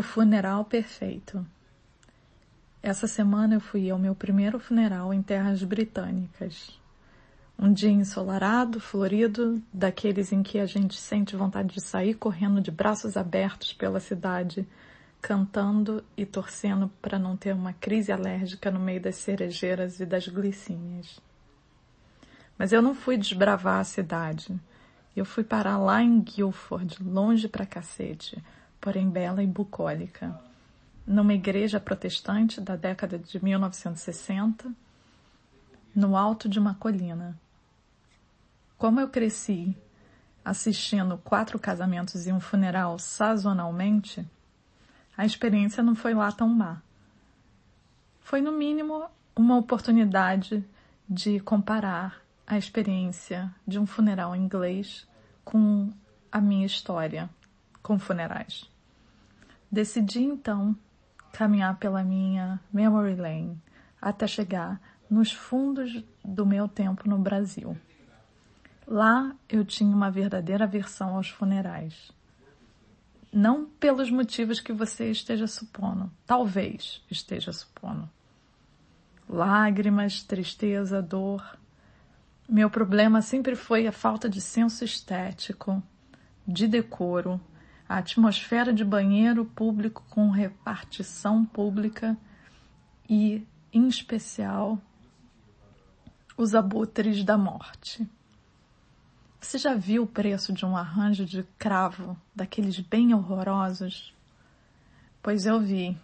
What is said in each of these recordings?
O funeral perfeito. Essa semana eu fui ao meu primeiro funeral em terras britânicas. Um dia ensolarado, florido, daqueles em que a gente sente vontade de sair correndo de braços abertos pela cidade, cantando e torcendo para não ter uma crise alérgica no meio das cerejeiras e das glicinhas. Mas eu não fui desbravar a cidade. Eu fui parar lá em Guilford, longe pra cacete, porém bela e bucólica, numa igreja protestante da década de 1960, no alto de uma colina. Como eu cresci assistindo quatro casamentos e um funeral sazonalmente, a experiência não foi lá tão má. Foi, no mínimo, uma oportunidade de comparar a experiência de um funeral inglês com a minha história com funerais. Decidi então caminhar pela minha memory lane até chegar nos fundos do meu tempo no Brasil. Lá eu tinha uma verdadeira aversão aos funerais. Não pelos motivos que você esteja supondo, talvez esteja supondo. Lágrimas, tristeza, dor, meu problema sempre foi a falta de senso estético, de decoro, a atmosfera de banheiro público com repartição pública e, em especial, os abutres da morte. Você já viu o preço de um arranjo de cravo daqueles bem horrorosos? Pois eu vi.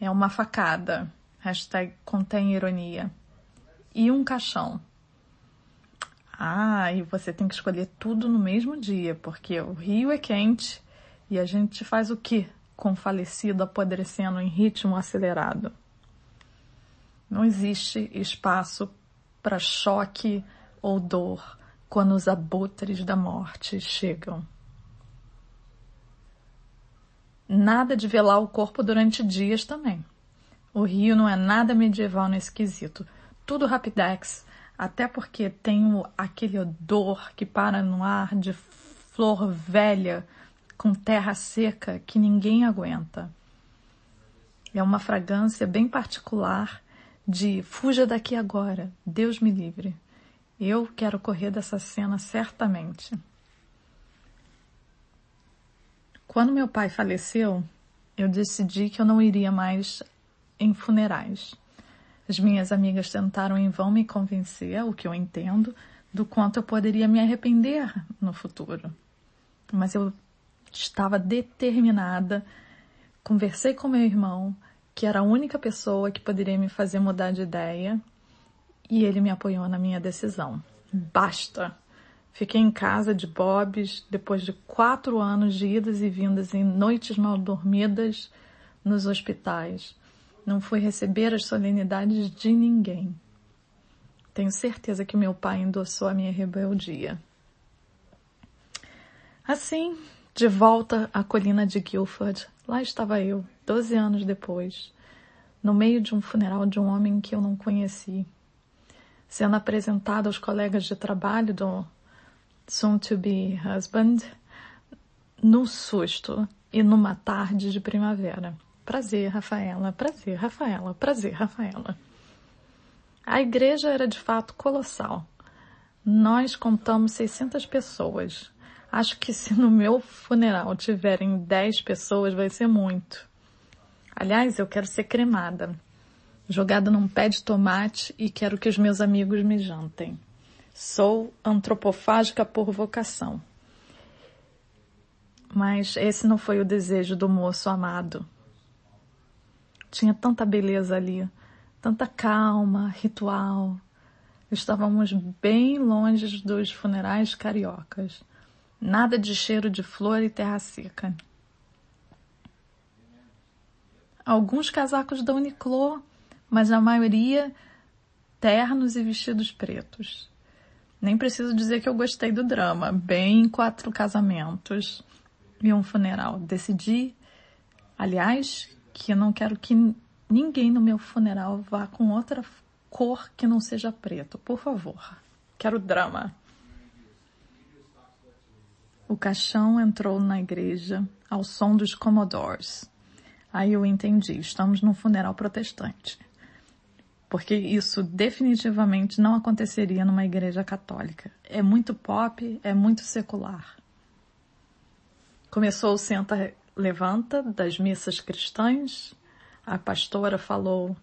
É uma facada. Hashtag contém ironia. E um caixão. Ah, e você tem que escolher tudo no mesmo dia, porque o rio é quente e a gente faz o que com o falecido apodrecendo em ritmo acelerado? Não existe espaço para choque ou dor quando os abutres da morte chegam. Nada de velar o corpo durante dias também. O rio não é nada medieval nesse quesito. Tudo rapidex, até porque tem aquele odor que para no ar de flor velha com terra seca que ninguém aguenta. É uma fragrância bem particular de fuja daqui agora, Deus me livre. Eu quero correr dessa cena certamente. Quando meu pai faleceu, eu decidi que eu não iria mais em funerais. As minhas amigas tentaram em vão me convencer, o que eu entendo, do quanto eu poderia me arrepender no futuro. Mas eu estava determinada. Conversei com meu irmão, que era a única pessoa que poderia me fazer mudar de ideia, e ele me apoiou na minha decisão. Basta! Fiquei em casa de Bob's depois de quatro anos de idas e vindas em noites mal dormidas nos hospitais. Não fui receber as solenidades de ninguém. Tenho certeza que meu pai endossou a minha rebeldia. Assim, de volta à colina de Guilford, lá estava eu, doze anos depois, no meio de um funeral de um homem que eu não conheci, sendo apresentado aos colegas de trabalho do soon-to-be husband, no susto e numa tarde de primavera. Prazer, Rafaela. Prazer, Rafaela. Prazer, Rafaela. A igreja era de fato colossal. Nós contamos 600 pessoas. Acho que se no meu funeral tiverem 10 pessoas vai ser muito. Aliás, eu quero ser cremada, jogada num pé de tomate e quero que os meus amigos me jantem. Sou antropofágica por vocação. Mas esse não foi o desejo do moço amado. Tinha tanta beleza ali, tanta calma, ritual. Estávamos bem longe dos funerais cariocas. Nada de cheiro de flor e terra seca. Alguns casacos da Uniqlo, mas a maioria ternos e vestidos pretos. Nem preciso dizer que eu gostei do drama. Bem quatro casamentos e um funeral. Decidi, aliás, que eu não quero que ninguém no meu funeral vá com outra cor que não seja preto. Por favor. Quero drama. O caixão entrou na igreja ao som dos Commodores. Aí eu entendi, estamos num funeral protestante. Porque isso definitivamente não aconteceria numa igreja católica. É muito pop, é muito secular. Começou o senta levanta das missas cristãs. A pastora falou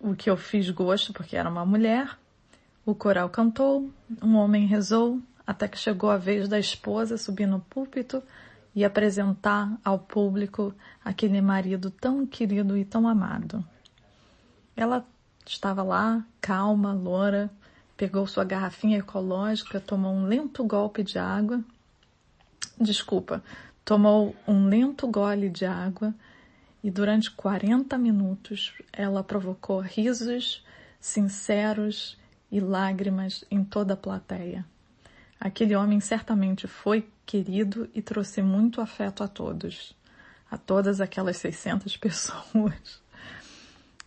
o que eu fiz gosto porque era uma mulher. O coral cantou, um homem rezou, até que chegou a vez da esposa subir no púlpito e apresentar ao público aquele marido tão querido e tão amado. Ela estava lá, calma, loura, pegou sua garrafinha ecológica, tomou um lento golpe de água. Desculpa, tomou um lento gole de água e durante 40 minutos ela provocou risos sinceros e lágrimas em toda a plateia. Aquele homem certamente foi querido e trouxe muito afeto a todos, a todas aquelas 600 pessoas.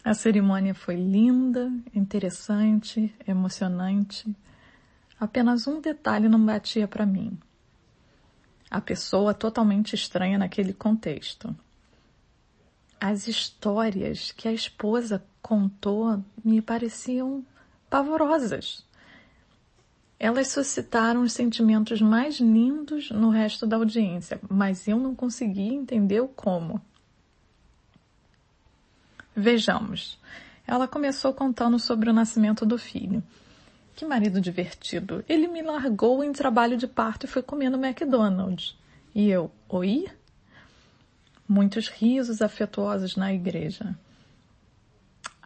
A cerimônia foi linda, interessante, emocionante. Apenas um detalhe não batia para mim. A pessoa totalmente estranha naquele contexto. As histórias que a esposa contou me pareciam pavorosas elas suscitaram os sentimentos mais lindos no resto da audiência, mas eu não consegui entender o como. Vejamos. Ela começou contando sobre o nascimento do filho. Que marido divertido. Ele me largou em trabalho de parto e foi comer no McDonald's. E eu, oi? Muitos risos afetuosos na igreja.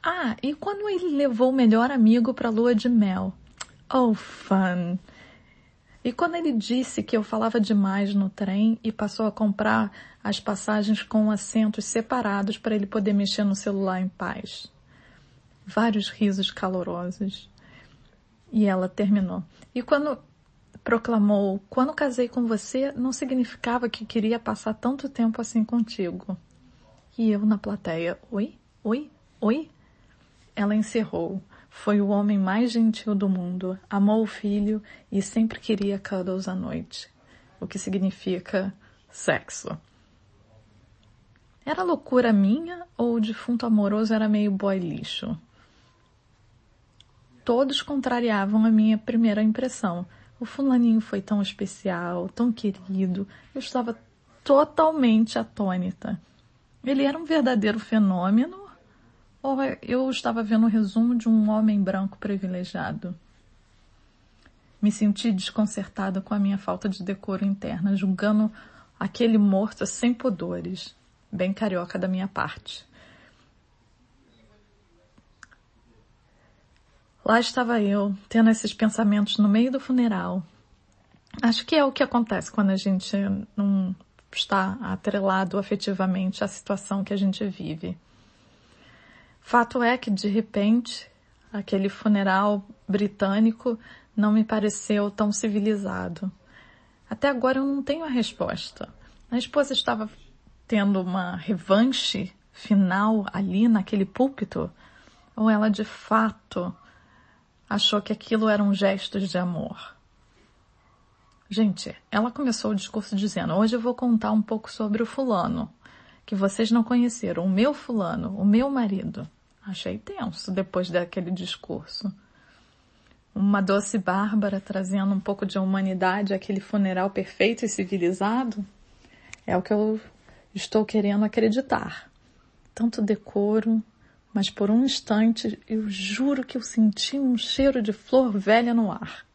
Ah, e quando ele levou o melhor amigo para a lua de mel? Oh, fun! E quando ele disse que eu falava demais no trem e passou a comprar as passagens com assentos separados para ele poder mexer no celular em paz. Vários risos calorosos. E ela terminou. E quando proclamou, quando casei com você, não significava que queria passar tanto tempo assim contigo. E eu na plateia, oi, oi, oi? Ela encerrou. Foi o homem mais gentil do mundo, amou o filho e sempre queria cuddles à noite, o que significa sexo. Era loucura minha ou o defunto amoroso era meio boy lixo? Todos contrariavam a minha primeira impressão. O fulaninho foi tão especial, tão querido, eu estava totalmente atônita. Ele era um verdadeiro fenômeno eu estava vendo o resumo de um homem branco privilegiado. Me senti desconcertada com a minha falta de decoro interna, julgando aquele morto sem pudores, bem carioca da minha parte. Lá estava eu, tendo esses pensamentos no meio do funeral. Acho que é o que acontece quando a gente não está atrelado afetivamente à situação que a gente vive. Fato é que, de repente, aquele funeral britânico não me pareceu tão civilizado. Até agora eu não tenho a resposta. A esposa estava tendo uma revanche final ali naquele púlpito? Ou ela de fato achou que aquilo eram gestos de amor? Gente, ela começou o discurso dizendo: Hoje eu vou contar um pouco sobre o fulano, que vocês não conheceram, o meu fulano, o meu marido. Achei tenso depois daquele discurso. Uma doce Bárbara trazendo um pouco de humanidade àquele funeral perfeito e civilizado. É o que eu estou querendo acreditar. Tanto decoro, mas por um instante eu juro que eu senti um cheiro de flor velha no ar.